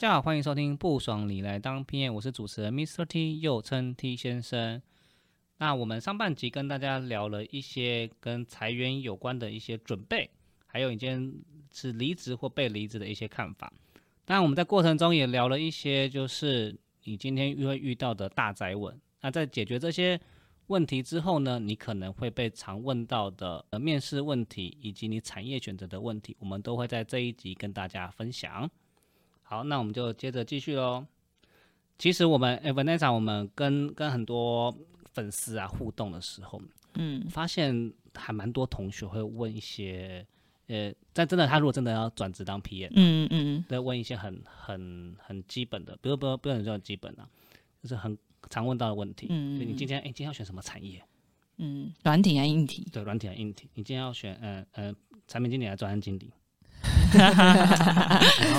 大家好，欢迎收听不爽你来当 PM，我是主持人 Mr. T，又称 T 先生。那我们上半集跟大家聊了一些跟裁员有关的一些准备，还有你今天是离职或被离职的一些看法。当然，我们在过程中也聊了一些，就是你今天会遇到的大灾问。那在解决这些问题之后呢，你可能会被常问到的呃面试问题，以及你产业选择的问题，我们都会在这一集跟大家分享。好，那我们就接着继续喽。其实我们 e v a n e s a 我们跟跟很多粉丝啊互动的时候，嗯发现还蛮多同学会问一些，呃，但真的他如果真的要转职当 PM，嗯嗯对，问一些很很很基本的，不要不要不是很叫基本啊，就是很常问到的问题。嗯就你今天哎、今天要选什么产业？嗯，软体还硬体，对，软体还硬体？你今天要选呃呃产品经理还是专案经理？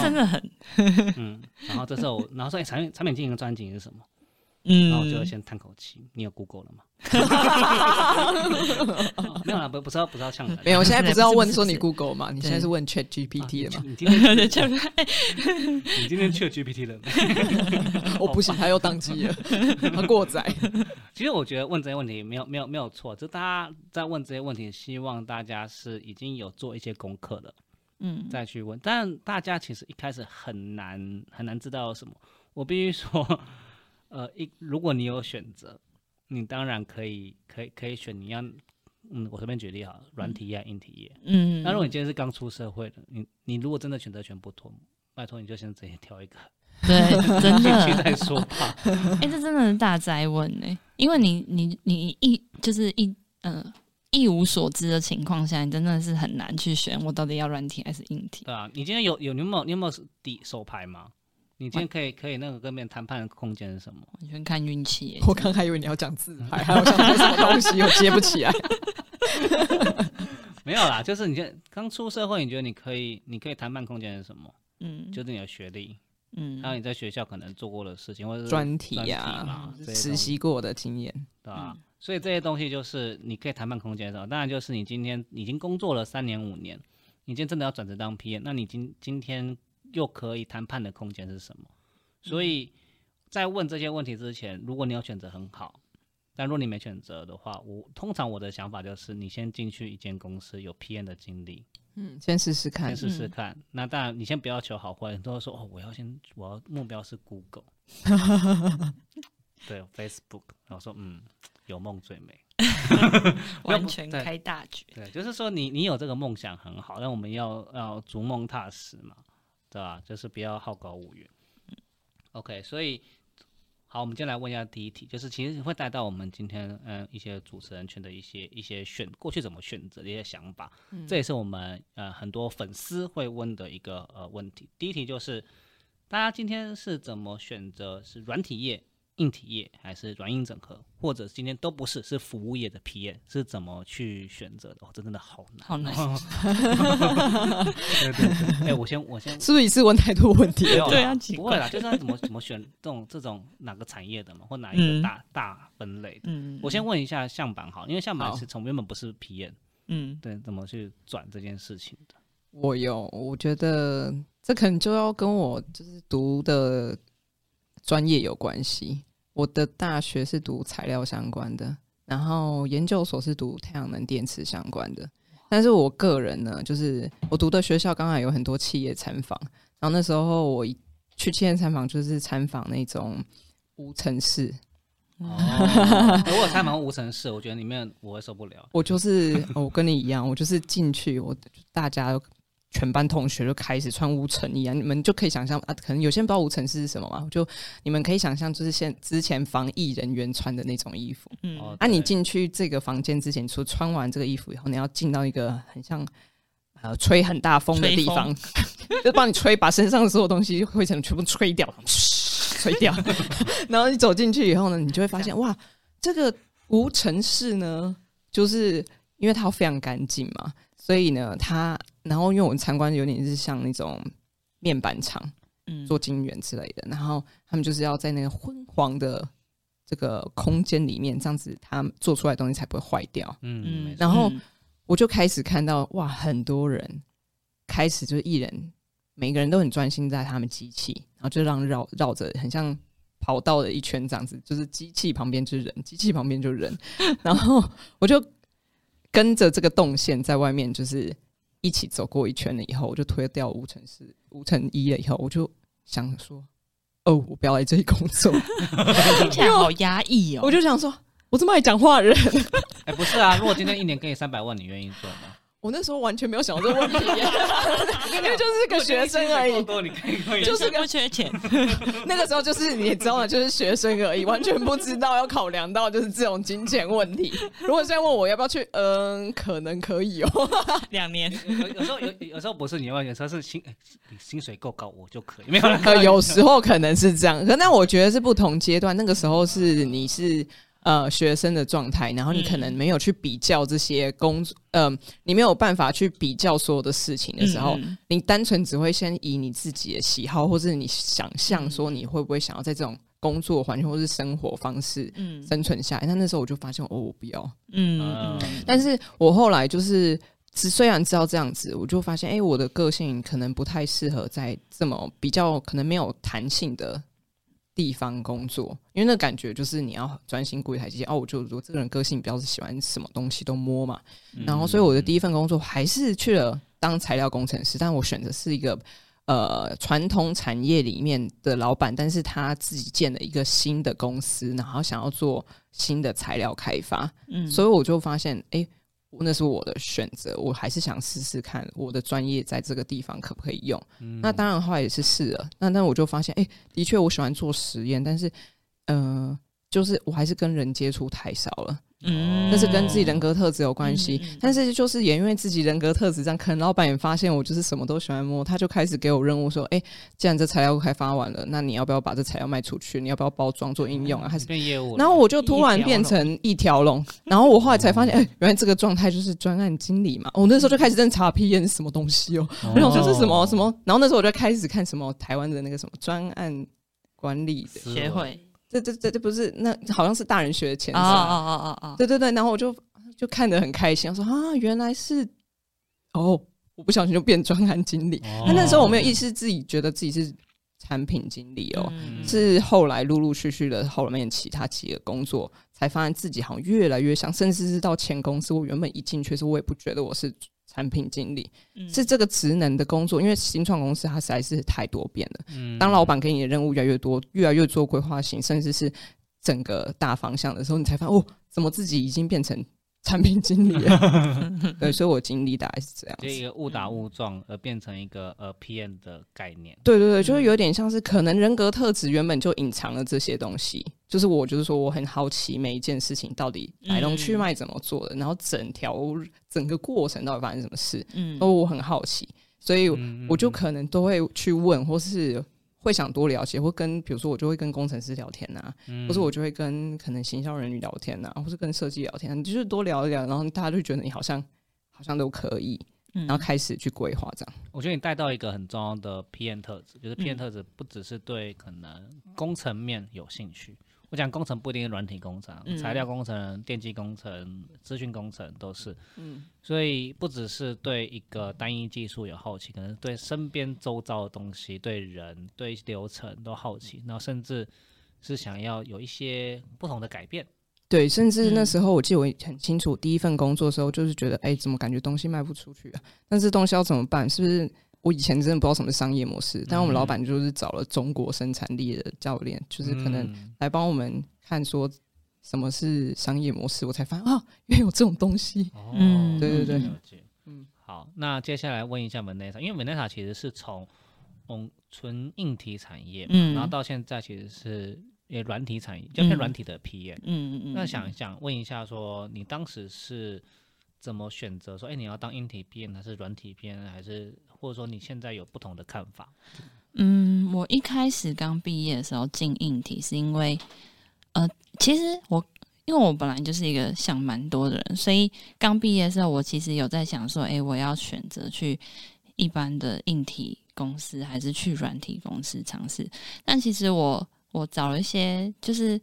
真的很，嗯，然后这时候，然后说哎、产品产品经营的专案经理是什么？嗯然后我就先叹口气。你有 Google 了吗？没有啦，不不是要不是要呛人，没有，我现在不是要问说你 Google 吗？你现在是问 Chat GPT 的吗？你今天对，就你今天去了 GPT 了？我不行，他又宕机了，他过载。其实我觉得问这些问题没有没有没有错，就大家在问这些问题，希望大家是已经有做一些功课了嗯再去问。但大家其实一开始很难很难知道什么。我必须说，呃，一如果你有选择，你当然可以可以可以选你要，嗯，我随便举例啊，软体业、硬体业。嗯，那如果你今天是刚出社会的，你你如果真的选择全不脱，拜托你就先直接挑一个对，真的，再说吧。哎、这真的是大灾问呢、因为你你你一就是一呃一无所知的情况下，你真的是很难去选我到底要软体还是硬体。对啊，你今天有有你有没有你有没有底手牌吗？你今天可以可以那个跟别人谈判的空间是什么？完全看运气、欸。我刚还以为你要讲自拍，还有想说什么东西，我接不起来。没有啦，就是你现在刚出社会，你觉得你可以你可以谈判空间是什么？嗯，就是你的学历，嗯还有你在学校可能做过的事情，或者是专题专呀嘛，这些实习过的经验，对吧？所以这些东西就是你可以谈判空间的时候，当然就是你今天已经工作了三年五年，你今天真的要转职当 PM，那你今今天又可以谈判的空间是什么？所以在问这些问题之前，如果你有选择很好，但如果你没选择的话，我通常我的想法就是你先进去一间公司有 PM 的经历，嗯，先试试看先。试试看。那当然你先不要求好坏，很多人说哦，我要先我要目标是 Google，对 Facebook，然后说嗯，有梦最美。完全开大局。对，就是说你你有这个梦想很好，但我们要要逐梦踏实嘛，对吧？就是不要好高骛远。OK，所以好，我们今天来问一下第一题，就是其实会带到我们今天嗯一些主持人圈的一些一些选过去怎么选择的一些想法，这也是我们呃很多粉丝会问的一个呃问题。第一题就是大家今天是怎么选择是软体业？硬体业还是软硬整合，或者今天都不是，是服务业的 PM 是怎么去选择的？哦，这真的好难。好难，对对对，哎、我先我先是不是一次问太多问题了？对啊奇怪不会啦，就是他怎么怎么选这种这种哪个产业的嘛，或哪一嗯个大、大分类的。嗯，我先问一下向板好，因为向板是从原本不是 PM，嗯对，怎么去转这件事情的？我有，我觉得这可能就要跟我就是读的专业有关系。我的大学是读材料相关的，然后研究所是读太阳能电池相关的。但是我个人呢，就是我读的学校刚好有很多企业参访，然后那时候我去企业参访就是参访那种无尘室，哦，如果参访无尘室，我觉得里面我会受不了。我就是我跟你一样，我就是进去，我大家都全班同学就开始穿无尘衣啊，你们就可以想象啊，可能有些人不知道无尘室是什么嘛，就你们可以想象，就是现之前防疫人员穿的那种衣服。嗯。哦，啊，你对。进去这个房间之前，除穿完这个衣服以后，你要进到一个很像呃吹很大风的地方，就帮你吹，把身上的所有东西灰尘全部吹掉，吹掉。然后你走进去以后呢，你就会发现哇，这个无尘室呢，就是因为它非常干净嘛，所以呢，他然后因为我们参观有点是像那种面板厂嗯。做晶圆之类的，然后他们就是要在那个昏黄的这个空间里面，这样子他们做出来的东西才不会坏掉。嗯，然后嗯我就开始看到哇，很多人开始就是艺人每个人都很专心在他们机器，然后就让绕绕着很像跑道的一圈这样子，就是机器旁边就是人，机器旁边就是人，然后我就跟着这个动线在外面就是一起走过一圈了以后，我就推掉无尘四无尘一了以后，我就想说，哦，我不要来这里工作，听起来好压抑哦。我就想说，我这么爱讲话的人，哎，不是啊，如果今天一年给你三百万，你愿意做吗？我那时候完全没有想到这个问题，因为就是个学生而已，多你可以可以，就是不缺钱。那个时候就是你知道吗？就是学生而已，完全不知道要考量到就是这种金钱问题。如果现在问我要不要去，嗯，可能可以哦，两年。有有时候有有时候不是你问，有时候是薪薪水够高我就可以。没有，有时候可能是这样，可那我觉得是不同阶段。那个时候是你是。呃，学生的状态，然后你可能没有去比较这些工作，呃，你没有办法去比较所有的事情的时候，你单纯只会先以你自己的喜好，或者你想象说你会不会想要在这种工作环境或是生活方式生存下来。那那时候我就发现，哦，我不要，嗯，但是我后来就是，虽然知道这样子，我就发现，哎，我的个性可能不太适合在这么比较可能没有弹性的。地方工作，因为那感觉就是你要专心顾一台机器哦。我就我这个人个性比较是喜欢什么东西都摸嘛，然后所以我的第一份工作还是去了当材料工程师，但我选择是一个呃传统产业里面的老板，但是他自己建了一个新的公司，然后想要做新的材料开发，嗯，所以我就发现哎。那是我的选择，我还是想试试看我的专业在这个地方可不可以用。那当然后来也是试了，那那我就发现，哎，的确我喜欢做实验，但是，嗯，就是我还是跟人接触太少了。嗯，那是跟自己人格特质有关系，但是就是也因为自己人格特质这样，可能老板也发现我就是什么都喜欢摸，他就开始给我任务说，哎，既然这材料开发完了，那你要不要把这材料卖出去？你要不要包装做应用啊？还是变业务？然后我就突然变成一条龙，然后我后来才发现，哎，原来这个状态就是专案经理嘛。我那时候就开始认查 P N 是什么东西哦，我想说是什么什么，然后那时候我就开始看什么台湾的那个什么专案管理协会。这这这这不是那好像是大人学的前身啊啊啊啊！对对对，然后我就就看得很开心，我说啊，原来是哦，我不小心就变专案经理。那那时候我没有意识自己觉得自己是产品经理哦，是后来陆陆续续的后面其他几个工作，才发现自己好像越来越像，甚至是到前公司，我原本一进去时，我也不觉得我是。产品经理是这个职能的工作，因为新创公司它实在是太多变了。嗯，当老板给你的任务越来越多，越来越做规划型，甚至是整个大方向的时候，你才发现哦，怎么自己已经变成。产品经理，对，所以我经历大概是这样，就一个误打误撞而变成一个呃 PM 的概念。对对对，就是有点像是可能人格特质原本就隐藏了这些东西，就是我就是说我很好奇每一件事情到底来龙去脉怎么做的，然后整条整个过程到底发生什么事，嗯，哦，我很好奇，所以我就可能都会去问或是。会想多了解，或跟比如说我就会跟工程师聊天呐，或者我就会跟可能行销人员聊天呐，或是跟设计聊天，就是多聊一聊，然后大家就觉得你好像好像都可以，然后开始去规划这样。我觉得你带到一个很重要的 PM 特质，就是 PM 特质不只是对可能工程面有兴趣。我讲工程不一定是软体工程，材料工程、电机工程、资讯工程都是。嗯，所以不只是对一个单一技术有好奇，可能对身边周遭的东西、对人、对流程都好奇，然后甚至是想要有一些不同的改变。对，甚至那时候我记得我很清楚，第一份工作的时候就是觉得，哎，怎么感觉东西卖不出去啊？但是东西要怎么办？是不是？我以前真的不知道什么商业模式，但我们老板就是找了中国生产力的教练，就是可能来帮我们看说什么是商业模式，我才发现啊，原来有这种东西。嗯，对对对，嗯，好，那接下来问一下 Vanessa，因为 Vanessa 其实是从嗯纯硬体产业，嗯，然后到现在其实是也软体产业，就是软体的 P 业嗯嗯嗯，那想想问一下，说你当时是。怎么选择？说，哎，你要当硬体编还是软体编，还是或者说你现在有不同的看法？嗯，我一开始刚毕业的时候进硬体，是因为，呃，其实我因为我本来就是一个想蛮多的人，所以刚毕业的时候，我其实有在想说，哎，我要选择去一般的硬体公司，还是去软体公司尝试？但其实我我找了一些，就是。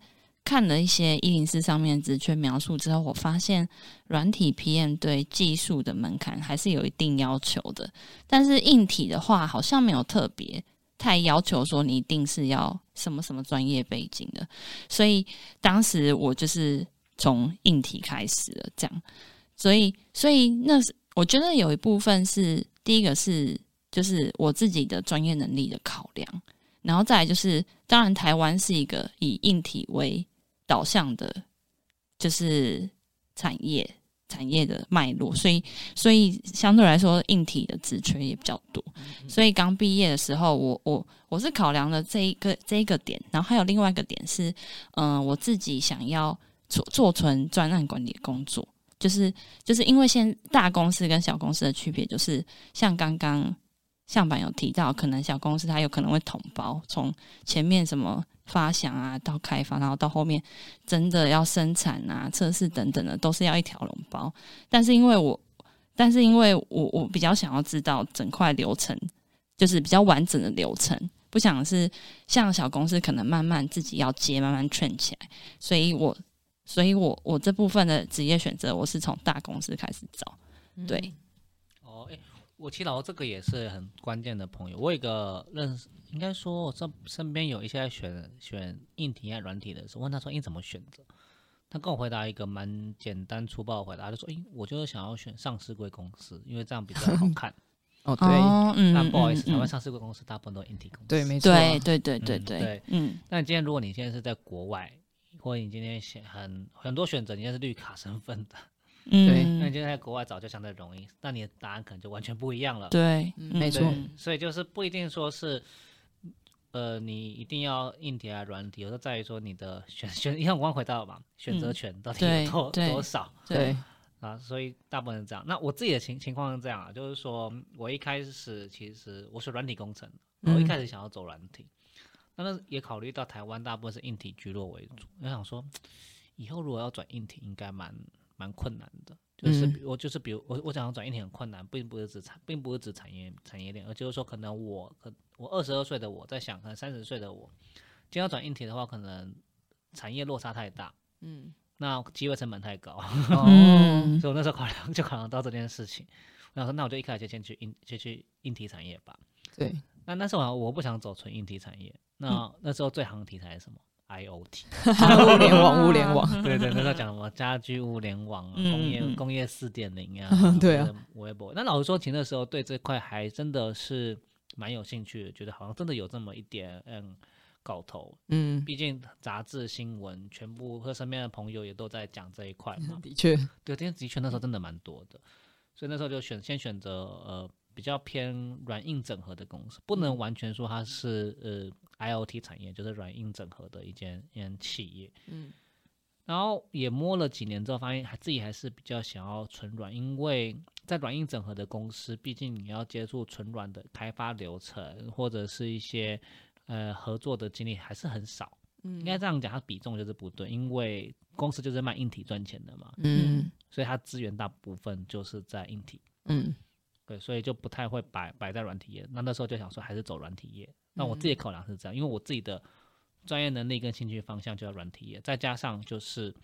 看了一些一零四上面的职缺描述之后，我发现软体 PM 对技术的门槛还是有一定要求的，但是硬体的话好像没有特别太要求说你一定是要什么什么专业背景的，所以当时我就是从硬体开始了，这样，所以所以那是我觉得有一部分是第一个是就是我自己的专业能力的考量。然后再来就是，当然台湾是一个以硬体为导向的，就是产业产业的脉络，所以所以相对来说硬体的职缺也比较多。所以刚毕业的时候，我我我是考量了这一个这一个点，然后还有另外一个点是，嗯，我自己想要做做纯专案管理的工作，就是就是因为现大公司跟小公司的区别，就是像刚刚。向板有提到，可能小公司它有可能会统包，从前面什么发想啊，到开发，然后到后面真的要生产啊、测试等等的，都是要一条龙包。但是因为我，但是因为我我比较想要知道整块流程，就是比较完整的流程，不想是像小公司可能慢慢自己要接，慢慢串起来。所以我，所以我我这部分的职业选择，我是从大公司开始找，对。我祈祷这个也是很关键的朋友。我有一个认识，应该说我身身边有一些选选硬体还软体的时候，问他说：“你怎么选择？”他跟我回答一个蛮简单粗暴的回答，他就说：“诶，我就是想要选上市贵公司，因为这样比较好看。”哦，对，那不好意思，台湾上市贵公司大部分都硬体公司。对，没错。对对对对对。嗯。那今天如果你现在是在国外，或者你今天选很很多选择，你现在是绿卡身份的。对，那你就在国外找就相对容易，那你的答案可能就完全不一样了。对，没错。所以就是不一定说是，呃，你一定要硬体啊软体，有时候在于说你的选选，像我刚回到嘛，选择权到底有多多少？对啊，所以大部分是这样。那我自己的情情况是这样啊，就是说我一开始其实我是软体工程，我一开始想要走软体，那也考虑到台湾大部分是硬体居落为主，我想说以后如果要转硬体，应该蛮。蛮困难的，就是我就是比如我我想要转硬体很困难，并不是指产，并不是指产业产业链，而就是说可能我可我二十二岁的我在想，可能三十岁的我，今天要转硬体的话，可能产业落差太大，嗯，那机会成本太高，嗯，所以我那时候考量就考量到这件事情，我想说那我就一开始就先去硬就去硬体产业吧，对，那那时候我不想走纯硬体产业，那那时候最行的题材是什么？I O T，物联网，物联网，对对，那时候讲什么家居物联网啊，工业工业四点零啊，对啊，微博。那老实说，其实那时候对这块还真的是蛮有兴趣的，觉得好像真的有这么一点嗯搞头。嗯，毕竟杂志新闻全部和身边的朋友也都在讲这一块嘛。的确，对，今天的确那时候真的蛮多的，所以那时候就选先选择呃比较偏软硬整合的公司，不能完全说它是呃。I O T 产业就是软硬整合的一间一间企业，嗯，然后也摸了几年之后，发现还自己还是比较想要纯软，因为在软硬整合的公司，毕竟你要接触纯软的开发流程或者是一些呃合作的经历还是很少，嗯，应该这样讲，它比重就是不对，因为公司就是卖硬体赚钱的嘛，嗯，所以它资源大部分就是在硬体，嗯，对，所以就不太会摆摆在软体业，那那时候就想说还是走软体业。那我自己考量是这样，因为我自己的专业能力跟兴趣方向就要软体业，再加上就是，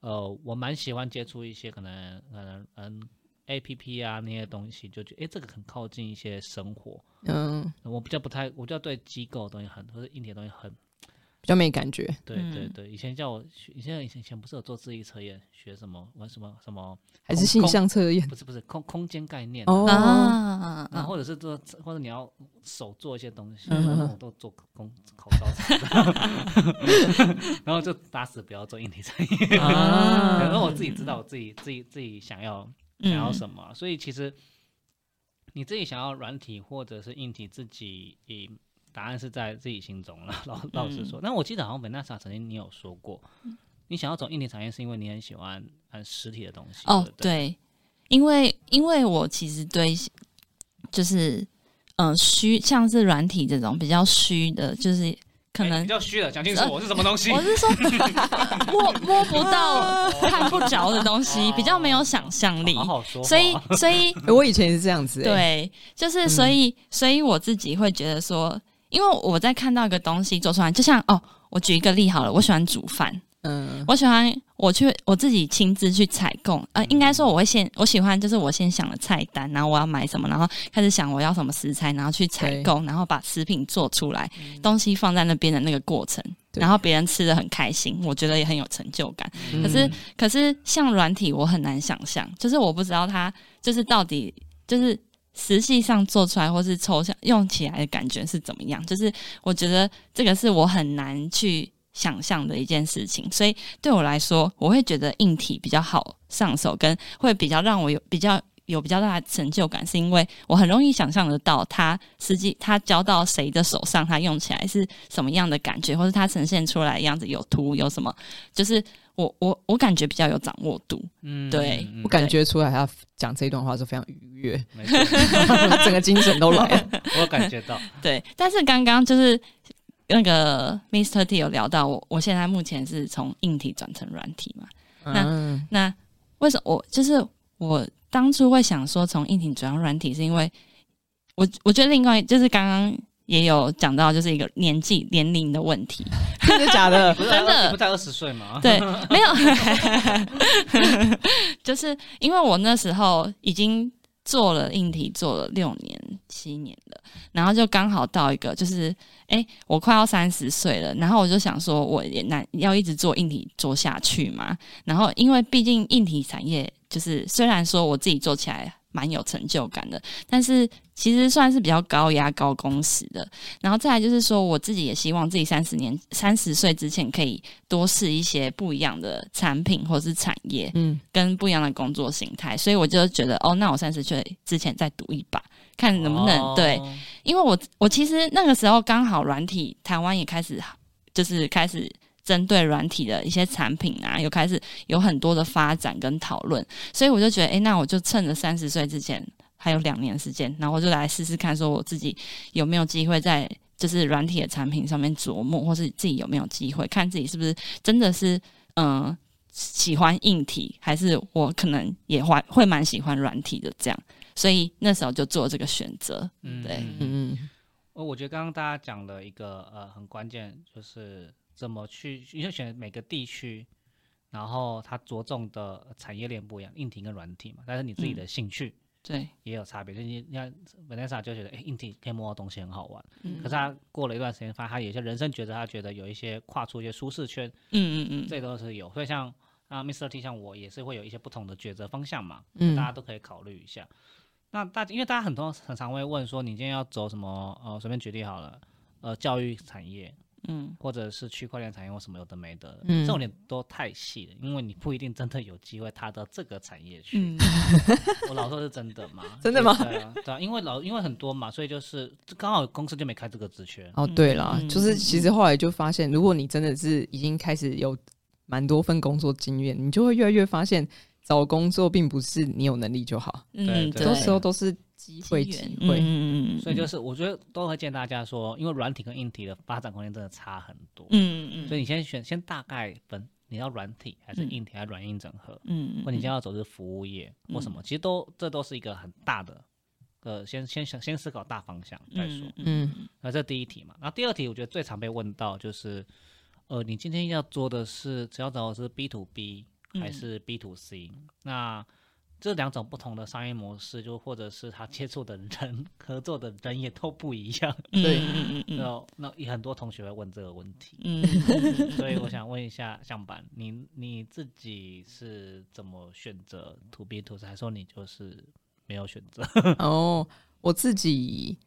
呃，我蛮喜欢接触一些可能可能嗯 A P P 啊那些东西，就觉得哎这个很靠近一些生活，嗯，我比较不太，我比较对机构的东西很或者硬体的东西很。比较没感觉，对对对，以前叫我，以前以前以前不是有做智力测验，学什么玩什么什么，还是性向测验？不是不是空空间概念哦，啊，或者是做或者你要手做一些东西，我都做工口招 然后就打死不要做硬体产业，然后我自己知道我自己自己自己想要想要什么，所以其实你自己想要软体或者是硬体，自己以。答案是在自己心中了，老老实说。那我记得好像本纳莎曾经你有说过，你想要走硬体产业是因为你很喜欢很实体的东西。哦，对，因为因为我其实对就是嗯虚像是软体这种比较虚的，就是可能比较虚的，讲清楚我是什么东西。我是说摸摸不到、看不着的东西，比较没有想象力。好好说。所以所以 我以前也是这样子。对，就是所以所以我自己会觉得说。因为我在看到一个东西做出来，就像哦，我举一个例好了，我喜欢煮饭，嗯，我喜欢我去我自己亲自去采购，呃，应该说我会先我喜欢就是我先想了菜单，然后我要买什么，然后开始想我要什么食材，然后去采购，然后把食品做出来，东西放在那边的那个过程，然后别人吃的很开心，我觉得也很有成就感。可是嗯可是像软体，我很难想象，就是我不知道它就是到底就是实际上做出来或是抽象用起来的感觉是怎么样。就是我觉得这个是我很难去想象的一件事情，所以对我来说，我会觉得硬体比较好上手，跟会比较让我有比较。有比较大的成就感，是因为我很容易想象得到它实际它交到谁的手上，它用起来是什么样的感觉，或者它呈现出来的样子有图有什么，就是我我我感觉比较有掌握度。嗯对嗯我感觉出来他讲这一段话是非常愉悦，没错，他整个精神都来了。我有感觉到，对，但是刚刚就是那个 Mr. T 有聊到我，我现在目前是从硬体转成软体嘛。那嗯那为什么我就是我当初会想说从硬体转到软体，是因为我我觉得另外就是刚刚也有讲到，就是一个年纪年龄的问题。真的假的？真的你不在二十岁吗？对，没有，就是因为我那时候已经做了硬体做了六年七年了，然后就刚好到一个就是，哎、我快要三十岁了，然后我就想说，我也难要一直做硬体做下去嘛。然后因为毕竟硬体产业就是虽然说我自己做起来蛮有成就感的，但是其实算是比较高压高工时的。然后再来就是说，我自己也希望自己三十年三十岁之前可以多试一些不一样的产品或是产业，嗯，跟不一样的工作形态。所以我就觉得，哦，那我三十岁之前再赌一把，看能不能、哦对。因为我我其实那个时候刚好软体台湾也开始就是开始针对软体的一些产品啊，有开始有很多的发展跟讨论，所以我就觉得，诶，那我就趁着三十岁之前还有两年时间，然后我就来试试看，说我自己有没有机会在就是软体的产品上面琢磨，或是自己有没有机会，看自己是不是真的是嗯、呃喜欢硬体，还是我可能也会会蛮喜欢软体的这样。所以那时候就做这个选择，嗯对。嗯嗯我觉得刚刚大家讲了一个呃很关键，就是怎么去，因为选每个地区，然后它着重的产业链不一样，硬体跟软体嘛，但是你自己的兴趣对，也有差别。就是你你看 Vanessa 就觉得，哎，硬体可以摸到东西很好玩，嗯可是他过了一段时间，发现他有些人生抉择，他觉得有一些跨出一些舒适圈，嗯嗯嗯，这都是有。所以像啊 Mr. T 像我也是会有一些不同的抉择方向嘛，嗯大家都可以考虑一下。那大因为大家很多很常会问说，你今天要走什么？呃，随便举例好了，呃，教育产业嗯或者是区块链产业或什么有的没的，嗯这种点都太细了，因为你不一定真的有机会踏到这个产业去。嗯我老说是真的吗？真的吗对啊，对啊，因为老因为很多嘛，所以就是刚好公司就没开这个职缺。哦，对啦，嗯就是其实后来就发现，如果你真的是已经开始有蛮多份工作经验，你就会越来越发现，找工作并不是你有能力就好，嗯，对对。很多时候都是机会，机会。嗯嗯嗯，所以就是我觉得都会建议大家说，因为软体跟硬体的发展空间真的差很多，嗯嗯。嗯所以你先选先大概分你要软体还是硬体还是软硬整合，嗯或你今天要走的是服务业或什么，其实都这都是一个很大的。呃，先先想先思考大方向再说。嗯。那这第一题嘛，那第二题我觉得最常被问到就是，呃，你今天要做的是只要找的是 B to B 还嗯是 B to C？、那这两种不同的商业模式，就或者是他接触的人、合作的人也都不一样。对嗯嗯嗯那那也很多同学会问这个问题，嗯嗯，所以我想问一下向板，你你自己是怎么选择 to B to C，还是说你就是没有选择？哦我自己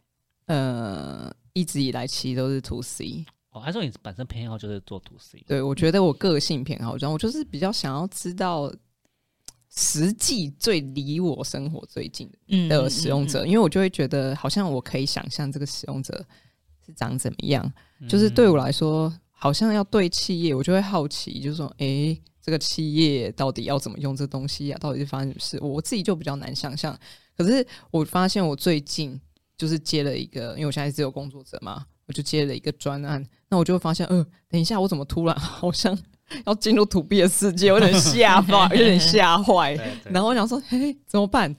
呃一直以来其实都是 to C，哦，还是说你本身偏好就是做 to C？对我觉得我个性偏好这样，我就是比较想要知道实际最离我生活最近的使用者，因为我就会觉得好像我可以想象这个使用者是长怎么样，就是对我来说，好像要对企业，我就会好奇，就是说，诶，这个企业到底要怎么用这东西啊？到底是发生什么事？我自己就比较难想象。可是我发现我最近就是接了一个，因为我现在是自由工作者嘛，我就接了一个专案，那我就会发现，嗯、等一下，我怎么突然 好像要进入土币的世界，有点吓坏，有点吓坏。对对然后我想说，嘿，怎么办？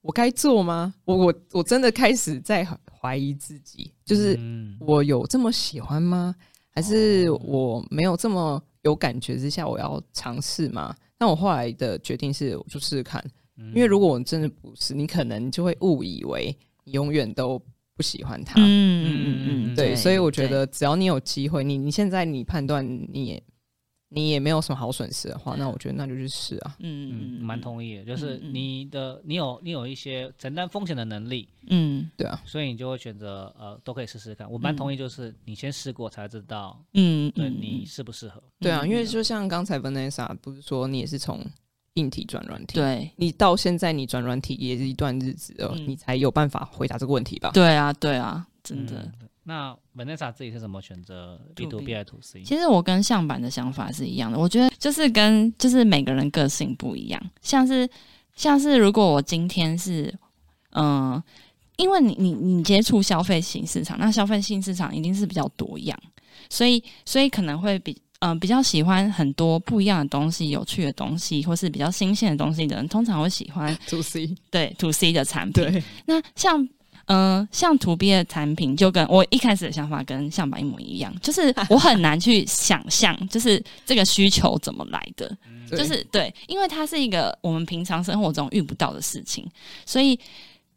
我该做吗？我我我真的开始在怀疑自己，就是嗯我有这么喜欢吗？还是哦我没有这么有感觉之下，我要尝试吗。但我后来的决定是，我就试试看，嗯因为如果我真的不是，你可能就会误以为你永远都不喜欢他。嗯嗯嗯嗯，对，所以我觉得只要你有机会，你你现在你判断你也你也没有什么好损失的话，那我觉得那就去试啊。嗯，嗯蛮同意的，就是你的你有你有一些承担风险的能力，嗯对啊，所以你就会选择呃都可以试试看。我蛮同意，就是你先试过才知道嗯对嗯你适不适合。对啊，嗯因为就像刚才 Vanessa 不是说你也是从硬体转软体，对你到现在你转软体也是一段日子哦，嗯你才有办法回答这个问题吧？对啊对啊，真的。嗯那 Vanessa 自己是怎么选择 B to B 还是 to C？其实我跟向版的想法是一样的，我觉得就是跟就是每个人个性不一样，像是像是如果我今天是嗯、因为你你你接触消费型市场，那消费性市场一定是比较多样，所以所以可能会比嗯、比较喜欢很多不一样的东西、有趣的东西，或是比较新鲜的东西的人，通常会喜欢 to C，对 to C 的产品。那像嗯、呃像 to B 的产品，就跟我一开始的想法跟向版一模一样，就是 我很难去想象，就是这个需求怎么来的，就是对，因为它是一个我们平常生活中遇不到的事情，所以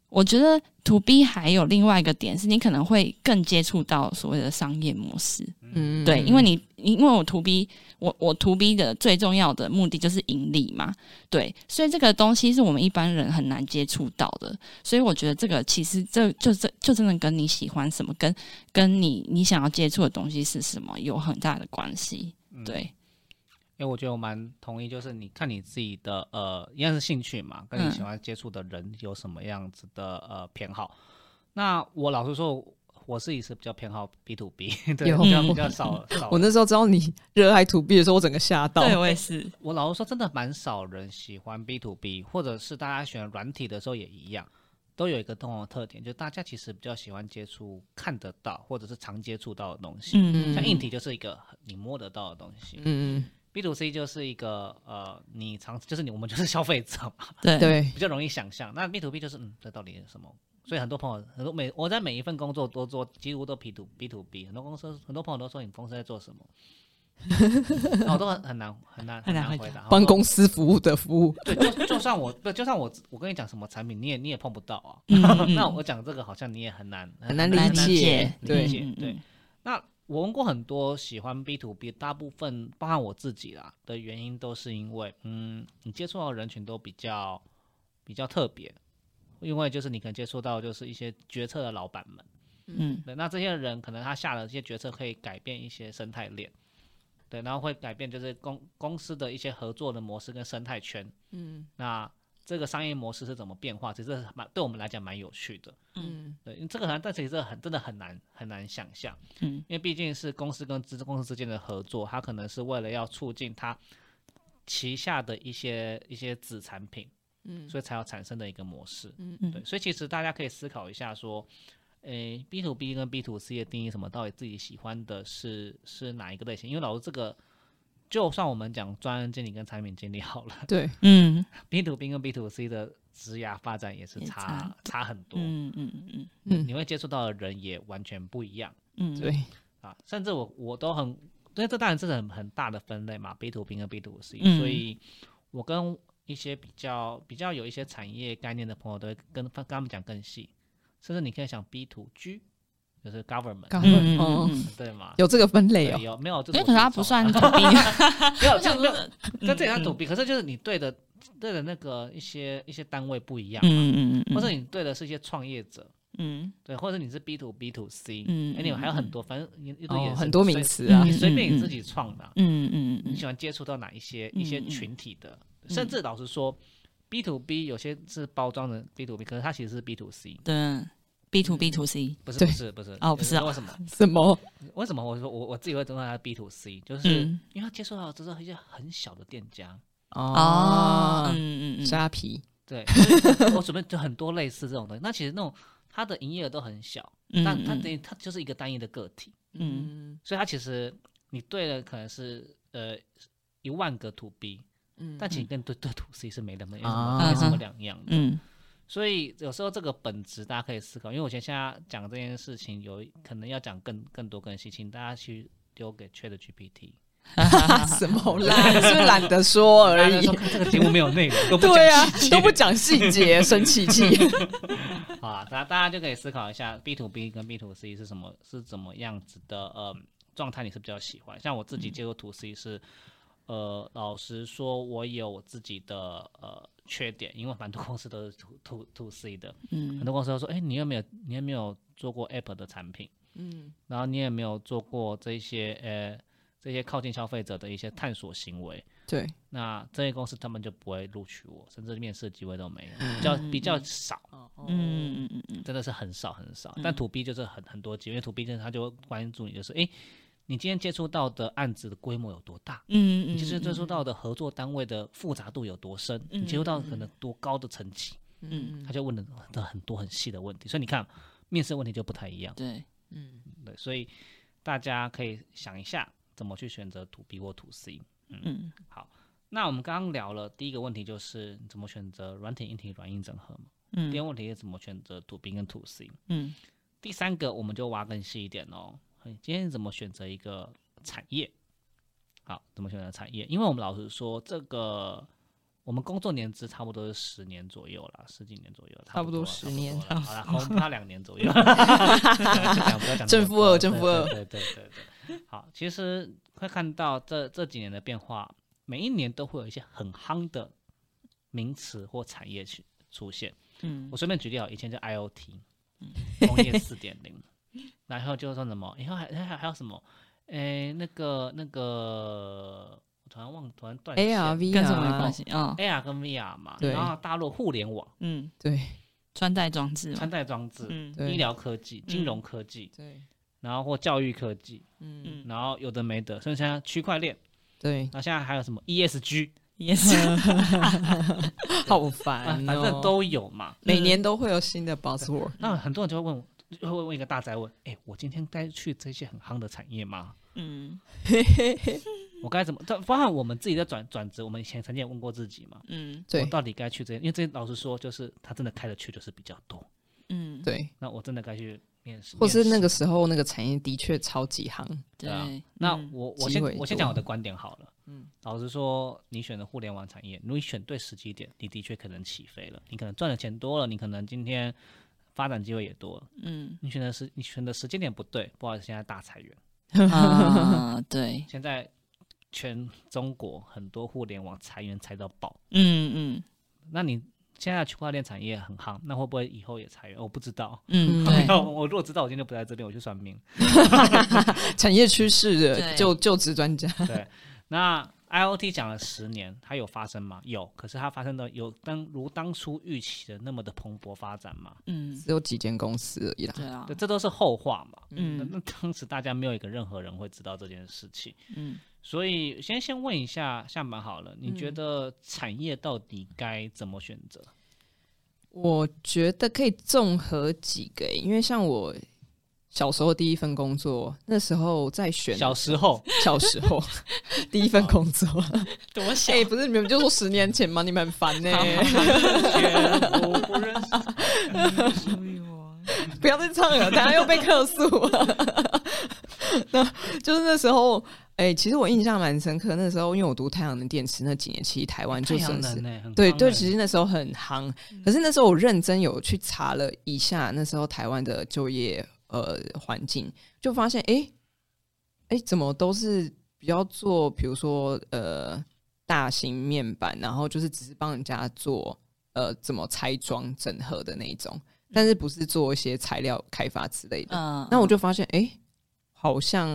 我觉得 to B 还有另外一个点是，你可能会更接触到所谓的商业模式，嗯。对，因为你因为我 to B，我我 to B 的最重要的目的就是盈利嘛，对，所以这个东西是我们一般人很难接触到的，所以我觉得这个其实这就这就真的跟你喜欢什么，跟跟你你想要接触的东西是什么有很大的关系，对，因为我觉得我蛮同意，就是你看你自己的呃，应该是兴趣嘛，跟你嗯喜欢接触的人有什么样子的呃偏好。那我老实说，我自己是比较偏好 B to B，对，有比较比较少 少。我那时候知道你 热爱 to B 的时候，我整个吓到。对我也是，我老实说，真的蛮少人喜欢 B to B，或者是大家选软体的时候也一样，都有一个共同的特点，就是大家其实比较喜欢接触看得到或者是常接触到的东西。嗯像硬体就是一个你摸得到的东西、嗯嗯，b to C 就是一个呃，你常就是你我们就是消费者嘛，对对，比较容易想象。那 B to B 就是嗯，这到底是什么？所以很多朋友很多每我在每一份工作都做，几乎都 P to B to B。很多公司很多朋友都说你公司在做什么，那 我都很很难很难很难回答。帮公司服务的服务，对，就就算我不就算我我跟你讲什么产品，你也你也碰不到啊。嗯嗯 那我讲这个好像你也很难很难难理解理解对。那我问过很多喜欢 B to B，大部分包含我自己啦的原因，都是因为，嗯，你接触到的人群都比较比较特别，因为就是你可能接触到就是一些决策的老板们，嗯。对，那这些人可能他下了这些决策可以改变一些生态链，对，然后会改变就是公公司的一些合作的模式跟生态圈，嗯。那这个商业模式是怎么变化，其实蛮对我们来讲蛮有趣的。嗯对，因为这个难，但其实这很真的很难很难想象，嗯因为毕竟是公司跟资公司之间的合作，它可能是为了要促进它旗下的一些一些子产品，嗯所以才要产生的一个模式。嗯对，所以其实大家可以思考一下，说，诶，B to B 跟 B to C 的定义什么？到底自己喜欢的是是哪一个类型？因为老师这个，就算我们讲专案经理跟产品经理好了对，嗯，B to B 跟 B to C 的职涯发展也是也差差。差很多，嗯嗯嗯嗯。你会接触到的人也完全不一样。嗯，对，啊，甚至我我都很，因为这当然是很很大的分类嘛，B to B 跟 B to C，、嗯。所以我跟一些比较比较有一些产业概念的朋友，都会跟跟他们讲更细，甚至你可以想 B to G，就是 government，嗯嗯哦。嗯，对吗？有这个分类对，哦，有没有？这因为可是它不算 to B，没有，就没有，跟这里它嗯 to B，可是就是你对的对的那个一些一些单位不一样嘛，嗯嗯嗯，或者你对的是一些创业者。嗯。对，或者你是 B to B to C，嗯哎，你嗯还有很多，反正你很多名词啊。你，嗯随便你自己创的嗯，嗯嗯你喜欢接触到哪一些一些群体的，甚至老实说，B to B 有些是包装的 B to B，可是它其实是 B to C，对，B to B to C，不是不是不是哦不是啊。为什么？什么？为什么？我说我我自己会称它 B to C，就是嗯因为他接触到的都是一些很小的店家，哦，哦，嗯嗯嗯，虾皮，对，我准备就很多类似这种东西。那其实那种它的营业额都很小，嗯但它嗯。等于它就是一个单一的个体，嗯。所以它其实你对的可能是呃一万个 to B，嗯但其实跟对对 to C 是没那么没什啊么没什么两样的。嗯所以有时候这个本质大家可以思考，因为我觉得现在讲这件事情有可能要讲更更多更细，请大家去丢给 Chat GPT，什么啦？是不是懒得说而已这个节目没有内容，都不讲对啊都不讲细节，生气气。好啊，大大家就可以思考一下 B to B 跟 B to C 是什么是怎么样子的呃状态，你是比较喜欢。像我自己接触 to C 是，呃，老实说，我有我自己的呃缺点，因为蛮多公司都是 to to to C 的，嗯。很多公司都说，哎、你有没有你有没有做过 App 的产品？嗯，然后你也没有做过这些呃这些靠近消费者的一些探索行为，对，那这些公司他们就不会录取我，甚至面试机会都没有，比较比较少。嗯。嗯嗯嗯真的是很少很少。但土 B 就是很很多机会，因为土 B 就是他就会关注你，就是诶，你今天接触到的案子的规模有多大？嗯嗯，你就是接触到的合作单位的复杂度有多深？你接触到可能多高的层级？嗯他就问了的很多很细的问题，所以你看面试问题就不太一样。对，嗯对，所以大家可以想一下怎么去选择土 B 或土 C。嗯好那我们刚刚聊了第一个问题，就是怎么选择软体、硬体、软硬整合嘛。嗯第二个问题是怎么选择土 B 跟土 C。嗯第三个我们就挖更细一点哦。嘿今天怎么选择一个产业？好，怎么选择产业？因为我们老实说，这个我们工作年资差不多是十年左右啦，十几年左右，差不多十年好了，红他两年左右，正负二正负二对对对对对。好，其实会看到这这几年的变化，每一年都会有一些很夯的名词或产业去出现。嗯我随便举例啊，以前叫 IOT，工业四点零，然后就说什么，然后还还还有什么，诶，那个那个，我突然忘，突然断线。AR、VR 跟什么没关系哦，AR 跟 VR 嘛，然后大陆互联网、嗯，对。穿戴装置穿，戴装置、嗯。对。医疗科技、金融科技，对，然后或教育科技，嗯。嗯然后有的没的，甚至像区块链，对，然后现在还有什么？ESG，也是，好烦反正都有嘛。每年都会有新的 buzzword。那很多人就会问我，就会问一个大灾问：哎，我今天该去这些很夯的产业吗？嗯 我该怎么？这包含我们自己在转转职，我们以前曾经也问过自己嘛，嗯对我到底该去这些？因为这些老实说，就是他真的开的缺就是比较多。嗯，对，那我真的该去面试，或是那个时候那个产业的确超级夯。对啊，那嗯我我先我先讲我的观点好了。嗯老实说，你选的互联网产业，如果你选对时机点，你的确可能起飞了，你可能赚的钱多了，你可能今天发展机会也多。嗯你选的时你选的时间点不对，不好意思，现在大裁员。啊，对，现在全中国很多互联网裁员裁到爆，嗯嗯那你现在区块链产业很夯，那会不会以后也裁员？我不知道。嗯，我如果知道，我今天不在这边，我去算命。产业趋势的就就职专家，对，那 IOT 讲了十年，它有发生吗？有，可是它发生的有当如当初预期的那么的蓬勃发展吗？嗯，只有几间公司而已啦。对啊对，，这都是后话嘛。嗯那当时大家没有一个任何人会知道这件事情，嗯所以先先问一下下板好了，你嗯觉得产业到底该怎么选择？我觉得可以综合几个欸，因为像我小时候第一份工作，那时候在选小时候 小时候 第一份工作，多小哎、不是你们就说十年前吗？你们很烦呢、我不认识。不要再唱了，等下又被客诉。那就是那时候，哎、其实我印象蛮深刻。那时候因为我读太阳能电池那几年，其实台湾就是能呢，很对对，其实那时候很夯。可是那时候我认真有去查了一下，那时候台湾的就业呃环境，就发现哎哎、诶怎么都是比较做，比如说呃大型面板，然后就是只是帮人家做呃怎么拆装整合的那一种，但是不是做一些材料开发之类的。嗯，那我就发现，哎、好像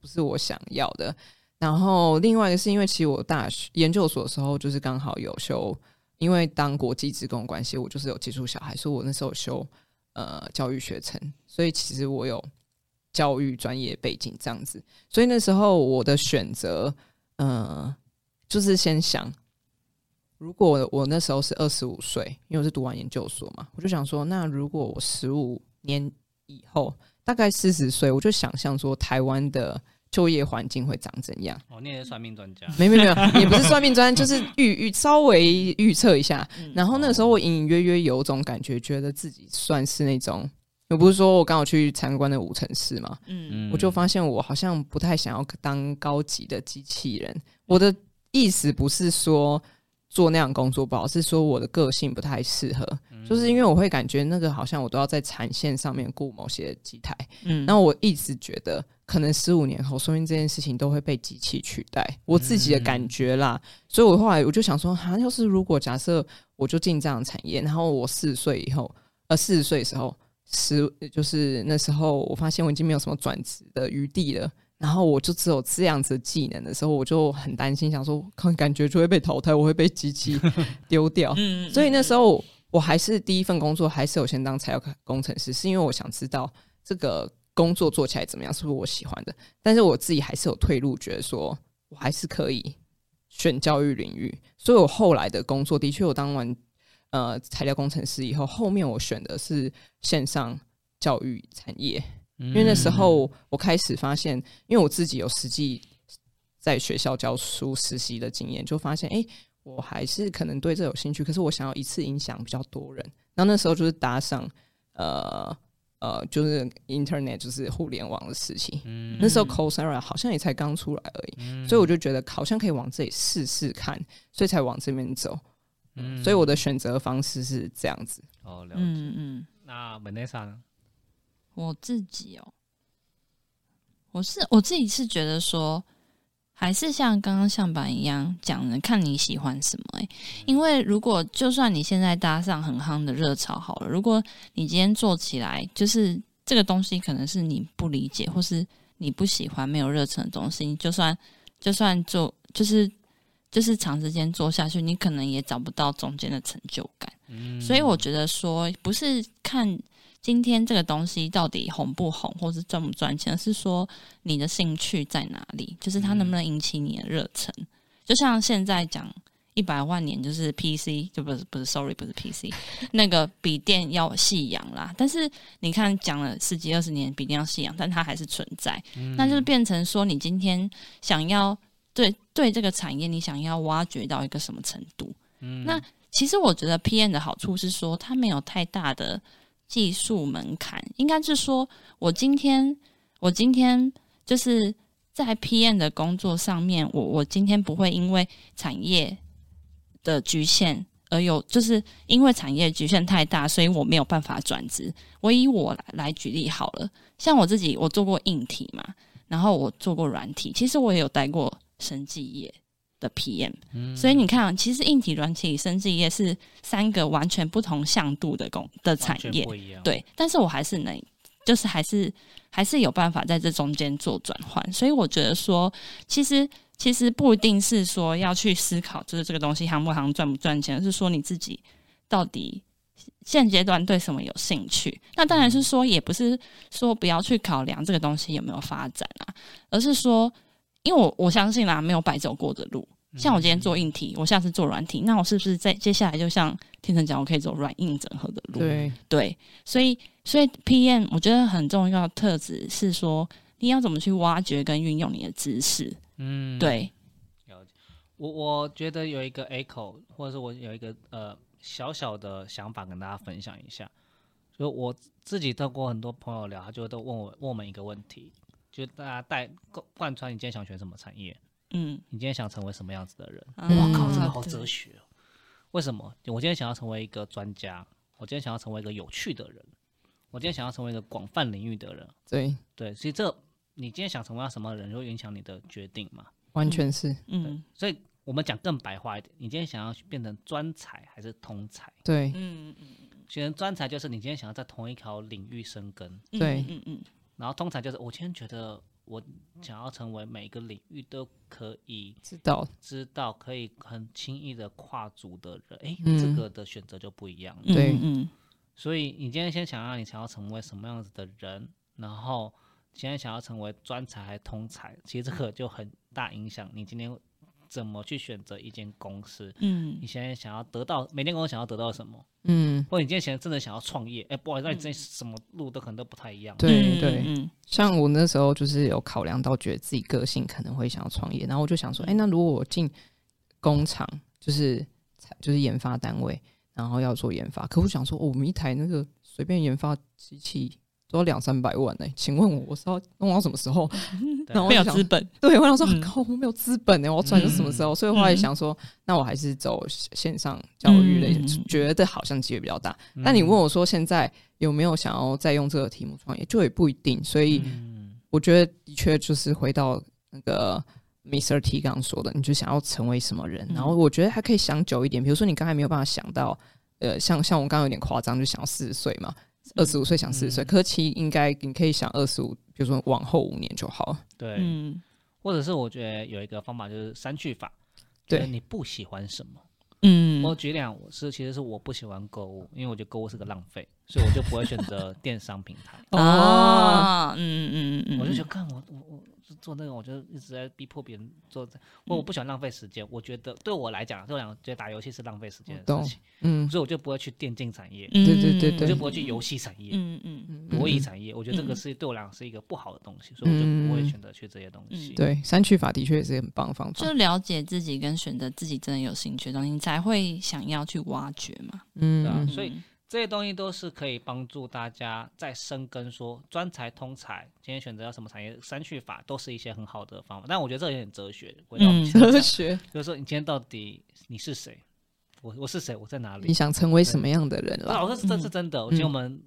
不是我想要的。然后另外一个是因为，其实我大学研究所的时候，就是刚好有修，因为当国际职工关系，我就是有接触小孩，所以我那时候修呃教育学程，所以其实我有教育专业背景这样子。所以那时候我的选择，呃，就是先想，如果我那时候是二十五岁，因为我是读完研究所嘛，我就想说，那如果我十五年以后，大概四十岁，我就想象说台湾的就业环境会长怎样。哦，你也是算命专家，没没没有，也不是算命专，就是预预稍微预测一下。嗯。然后那个时候我隐隐约约有种感觉，觉得自己算是那种，我不是说我刚好去参观的五城市嘛，嗯。我就发现我好像不太想要当高级的机器人。我的意思不是说做那样工作不好，是说我的个性不太适合，就是因为我会感觉那个好像我都要在产线上面雇某些机台，嗯，然后我一直觉得可能十五年后，说明这件事情都会被机器取代，我自己的感觉啦。所以我后来我就想说，哈，要是如果假设我就进这样的产业，然后我四十岁以后，呃，四十岁的时候，十就是那时候我发现我已经没有什么转职的余地了。然后我就只有这样子的技能的时候，我就很担心，想说，看感觉就会被淘汰，我会被机器 丢掉。嗯，所以那时候我还是第一份工作，还是有先当材料工程师，是因为我想知道这个工作做起来怎么样，是不是我喜欢的。但是我自己还是有退路，觉得说我还是可以选教育领域。所以我后来的工作的确，我当完呃材料工程师以后，后面我选的是线上教育产业。因为那时候我开始发现，因为我自己有实际在学校教书实习的经验，就发现，哎、我还是可能对这有兴趣，可是我想要一次影响比较多人。然后那时候就是搭上呃呃，就是 Internet，就是互联网的事情。嗯那时候 Coursera 好像也才刚出来而已，所以我就觉得好像可以往这里试试看，所以才往这边走。嗯所以我的选择方式是这样子。哦了解。嗯嗯，那 Vanessa 呢？我自己哦，我是我自己是觉得说，还是像刚刚向板一样讲的，看你喜欢什么、欸。因为如果就算你现在搭上很夯的热潮好了，如果你今天做起来，就是这个东西可能是你不理解或是你不喜欢、没有热忱的东西，你就算就算做，就是就是长时间做下去，你可能也找不到中间的成就感。嗯所以我觉得说，不是看今天这个东西到底红不红，或是赚不赚钱，而是说你的兴趣在哪里，就是它能不能引起你的热忱。就像现在讲一百万年，就是 PC，就不是不是，sorry，不是 PC，那个笔电要夕阳啦。但是你看讲了十几二十年，笔电要夕阳，但它还是存在，那就是变成说，你今天想要对对这个产业，你想要挖掘到一个什么程度？那其实我觉得 PM 的好处是说，它没有太大的技术门槛，应该是说我今天我今天就是在 PM 的工作上面，我我今天不会因为产业的局限而有，就是因为产业局限太大，所以我没有办法转职。我以我来来举例好了，像我自己，我做过硬体嘛，然后我做过软体，其实我也有待过生技业。的 PM，、所以你看，其实硬体、软体、生技业是三个完全不同向度的工的产业，对，但是我还是能，就是还是还是有办法在这中间做转换，所以我觉得说，其实其实不一定是说要去思考，就是这个东西行不行、赚不赚钱，而是说你自己到底现阶段对什么有兴趣。那当然是说，也不是说不要去考量这个东西有没有发展啊，而是说，因为我我相信啦，没有白走过的路。像我今天做硬体，我下次做软体，那我是不是在接下来就像天成讲，我可以走软硬整合的路？对，对，所以所以 PM 我觉得很重要的特质是说，你要怎么去挖掘跟运用你的知识。嗯，对，了解。我我觉得有一个 echo，或者是我有一个呃小小的想法跟大家分享一下。就我自己透过很多朋友聊，他就都问我问我们一个问题，就大家带贯贯穿你今天想选什么产业，嗯，你今天想成为什么样子的人？嗯我靠，这个好哲学哦。为什么？我今天想要成为一个专家，我今天想要成为一个有趣的人，我今天想要成为一个广泛领域的人。对，对，所以这你今天想成为什么人，就会影响你的决定嘛。完全是嗯所以我们讲更白话一点，你今天想要变成专才还是通才？对，嗯嗯选专才就是你今天想要在同一条领域生根，嗯，对嗯嗯然后通常就是我今天觉得我想要成为每个领域都可以知道，知道，可以很轻易的跨足的人，诶，嗯。这个的选择就不一样了。嗯，对嗯。所以你今天先想要你想要成为什么样子的人，然后今天想要成为专才还是通才，其实这个就很大影响你今天怎么去选择一间公司。嗯。你现在想要得到每天公司想要得到什么，嗯，或者你今天想真的想要创业，哎、不好意思，那你这什么路都可能都不太一样。嗯对。对嗯。像我那时候就是有考量到，觉得自己个性可能会想要创业，然后我就想说，哎、那如果我进工厂，就是就是研发单位，然后要做研发，可我想说，哦我们一台那个随便研发机器都要两三百万呢、请问我我是要弄到什么时候？对然后没有资本，对，我想说，嗯靠，我没有资本呢，我要赚到什么时候？所以后来想说，那我还是走线上教育类，觉得好像机会比较大。但你问我说，现在有没有想要再用这个题目创业，就也不一定。所以嗯我觉得的确就是回到那个 Mr. T 刚刚说的，你就想要成为什么人，嗯然后我觉得还可以想久一点。比如说你刚才没有办法想到，呃，像像我刚刚有点夸张，就想要四十岁嘛，二十五岁想四十岁，嗯。可是其实应该你可以想二十五，比如说往后五年就好。了。对，嗯。或者是我觉得有一个方法就是删去法，就是对你不喜欢什么。嗯。我举例啊，我是其实是我不喜欢购物，因为我觉得购物是个浪费，所以我就不会选择电商平台。哦，嗯嗯嗯，我就觉得，看我我我做那个，我就一直在逼迫别人做这，我我不喜欢浪费时间。我觉得对我来讲，对我来讲，觉得打游戏是浪费时间的事情，嗯，所以我就不会去电竞产业，嗯，对对对我对就不会去游戏产业、嗯嗯嗯博弈产业。我觉得这个是对我来讲是一个不好的东西，所以我就不会选择去这些东西。嗯对，删去法的确也是很棒的方法就。了解自己跟选择自己真的有兴趣的东西，你才会想要去挖掘嘛。嗯对啊嗯所以这些东西都是可以帮助大家在深耕说专才通才，今天选择要什么产业，三去法都是一些很好的方法。但我觉得这有点哲学，回到我们嗯前面讲哲学，就是说你今天到底你是谁？我我是谁？我在哪里你？想成为什么样的人啦？老师这是真的，我觉得嗯我们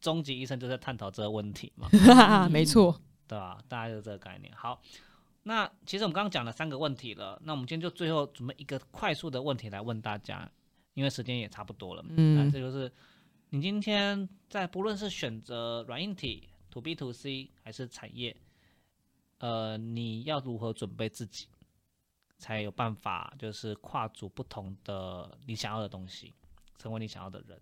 终极医生就在探讨这个问题嘛，没错，对吧？大概就是这个概念。好，那其实我们刚刚讲了三个问题了，那我们今天就最后准备一个快速的问题来问大家，因为时间也差不多了。那嗯这就是你今天在不论是选择软硬体、to B to C 还是产业，呃，你要如何准备自己，才有办法就是跨足不同的你想要的东西，成为你想要的人。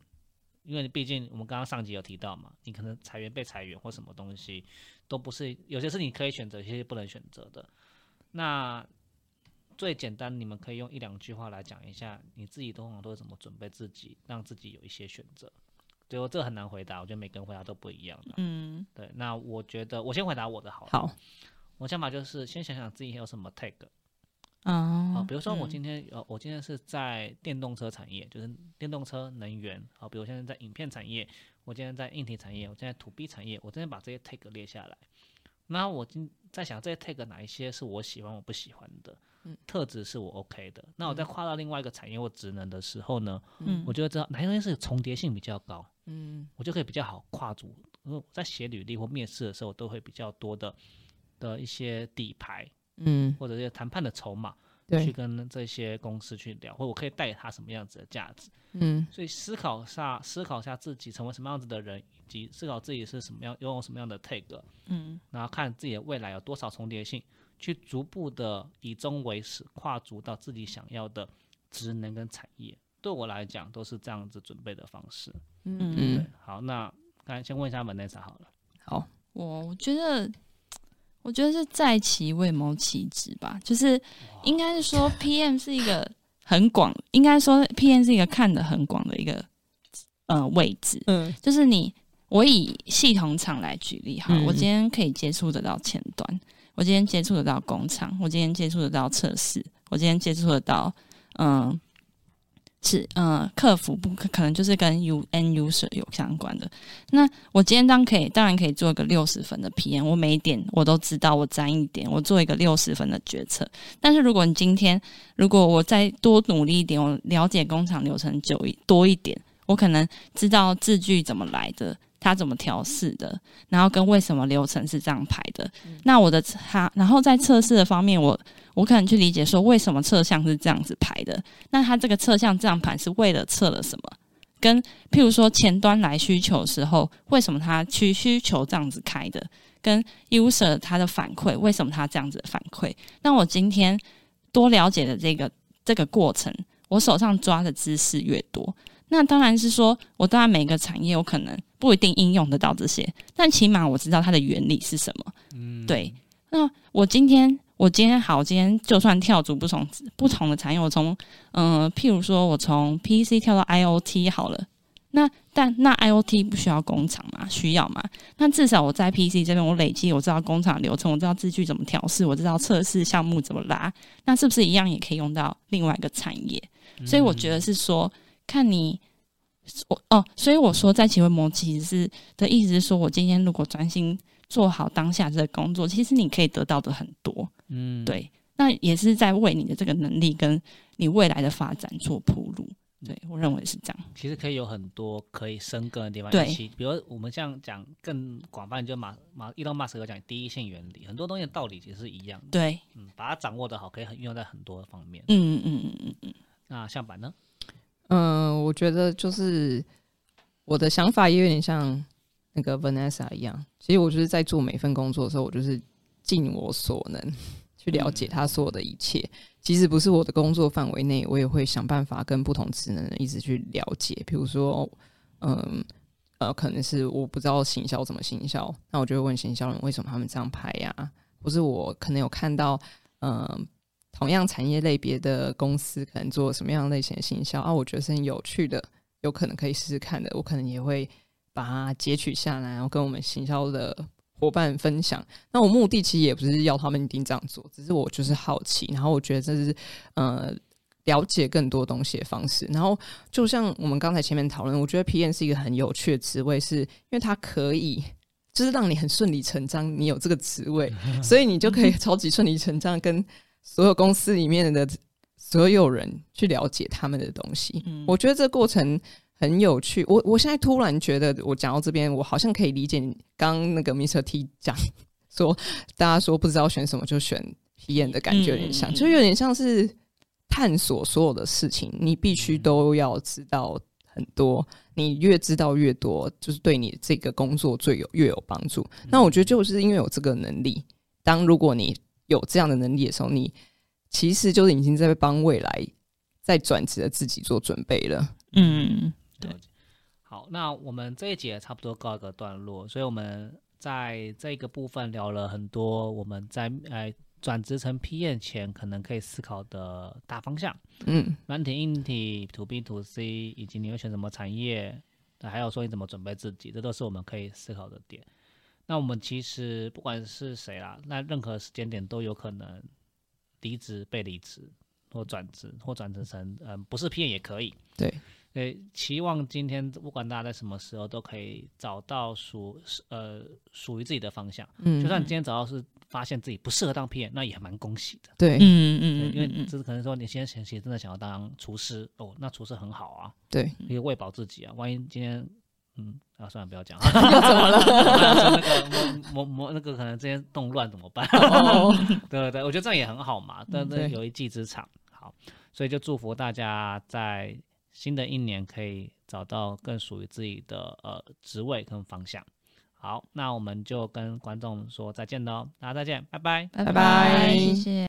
因为毕竟我们刚刚上集有提到嘛，你可能裁员被裁员或什么东西，都不是有些是你可以选择，有些是不能选择的。那最简单，你们可以用一两句话来讲一下，你自己通常都是怎么准备自己，让自己有一些选择。对我这个很难回答，我觉得每个人回答都不一样的。嗯对，那我觉得我先回答我的好了。好，我想法就是先想想自己有什么 tag 啊啊，比如说我嗯今天呃，我今天是在电动车产业，就是电动车能源啊，比如现在在影片产业，我今天在硬体产业，我现在 to B 产业，我今天把这些 tag 列下来。那我今在想这些 tag 哪一些是我喜欢我不喜欢的，嗯。特质是我 OK 的。那我在跨到另外一个产业或职能的时候呢，嗯。我就会知道哪些东西是重叠性比较高，嗯。我就可以比较好跨足。因为我在写履历或面试的时候，都会比较多的的一些底牌嗯，或者是谈判的筹码，对。去跟这些公司去聊，或我可以带给他什么样子的价值。嗯。所以思考下，思考下自己成为什么样子的人，以及思考自己是什么样，拥有什么样的 take，嗯。然后看自己的未来有多少重叠性，去逐步的以终为始，跨足到自己想要的职能跟产业。对我来讲，都是这样子准备的方式。嗯。嗯，，好，那刚才先问一下 Vanessa 好了。好，我我觉得，我觉得是在其位谋其职吧，就是应该是说 PM 是一个很广，应该说 PM 是一个看得很广的一个呃位置，嗯。就是你我以系统厂来举例哈，嗯。我今天可以接触得到前端，我今天接触得到工厂，我今天接触得到测试，我今天接触得到嗯。是，嗯，客服不可可能就是跟 U N user 有相关的。那我今天当可以，当然可以做一个六十分的 PM，我每一点我都知道，我沾一点，我做一个六十分的决策。但是如果你今天，如果我再多努力一点，我了解工厂流程久一多一点，我可能知道字句怎么来的，它怎么调试的，然后跟为什么流程是这样排的。那我的它，然后在测试的方面，我我可能去理解说为什么测项是这样子排的，那它这个测项这样排是为了测了什么？跟譬如说前端来需求的时候，为什么它去需求这样子开的？跟 user 它的反馈，为什么他这样子的反馈？那我今天多了解的这个这个过程，我手上抓的知识越多，那当然是说我当然每个产业我可能不一定应用得到这些，但起码我知道它的原理是什么。嗯，对，那我今天我今天好，今天就算跳足不同不同的产业，我从嗯、呃譬如说我从 PC 跳到 IOT 好了，那但那 IOT 不需要工厂嘛？需要嘛？那至少我在 PC 这边，我累积我知道工厂流程，我知道字句怎么调试，我知道测试项目怎么拉，那是不是一样也可以用到另外一个产业？所以我觉得是说，看你我哦，所以我说在奇微膜其实是的意思是说，我今天如果专心做好当下这个工作，其实你可以得到的很多。嗯，对，那也是在为你的这个能力跟你未来的发展做铺路。对我认为是这样。其实可以有很多可以深耕的地方。对比如我们像讲更广泛，就马马伊隆马斯克讲第一性原理，很多东西的道理其实是一样的。对，嗯，把它掌握的好，可以很运用在很多方面。嗯嗯嗯嗯嗯那相反呢？嗯，我觉得就是我的想法也有点像那个 Vanessa 一样。其实我就是在做每份工作的时候，我就是尽我所能去了解他所有的一切。即使不是我的工作范围内，我也会想办法跟不同职能的人一直去了解。比如说，嗯呃，可能是我不知道行销怎么行销，那我就会问行销人为什么他们这样拍呀、或是我可能有看到，嗯、同样产业类别的公司可能做什么样类型的行销啊，我觉得是很有趣的，有可能可以试试看的，我可能也会把它截取下来，然后跟我们行销的伙伴分享。那我目的其实也不是要他们一定这样做，只是我就是好奇，然后我觉得这是呃了解更多东西的方式。然后就像我们刚才前面讨论，我觉得 PM 是一个很有趣的职位，是因为它可以。就是让你很顺理成章，你有这个职位，所以你就可以超级顺理成章跟所有公司里面的所有人去了解他们的东西。嗯我觉得这个过程很有趣。我我现在突然觉得，我讲到这边，我好像可以理解你刚刚那个 Mr. T 讲说，大家说不知道选什么就选 PM 的感觉有点像，就有点像是探索所有的事情，你必须都要知道很多。你越知道越多，就是对你这个工作最有越有帮助。那我觉得就是因为有这个能力，当如果你有这样的能力的时候，你其实就是已经在帮未来在转职的自己做准备了。嗯，对。好，那我们这一节差不多告一个段落，所以我们在这个部分聊了很多我们在呃转职成 PM 前可能可以思考的大方向，嗯软体、硬体、to B、to C，以及你会选什么产业，还有说你怎么准备自己，这都是我们可以思考的点。那我们其实不管是谁啦，那任何时间点都有可能离职、被离职，或转职，或转职成嗯不是 PM 也可以。对，呃，期望今天不管大家在什么时候都可以找到属呃属于自己的方向。嗯，就算你今天找到是发现自己不适合当 PM，那也蛮恭喜的。对嗯对嗯因为嗯这是可能说你现在前期真的想要当厨师哦，那厨师很好啊，对，可以喂饱自己啊。万一今天嗯啊，算了，不要讲，又怎么了？那个模模模那个可能这些动乱怎么办？哦，对对对，我觉得这样也很好嘛，但对是有一技之长。好，所以就祝福大家在新的一年可以找到更属于自己的呃职位跟方向。好，那我们就跟观众说再见喽，大家再见，拜拜。拜拜拜谢谢。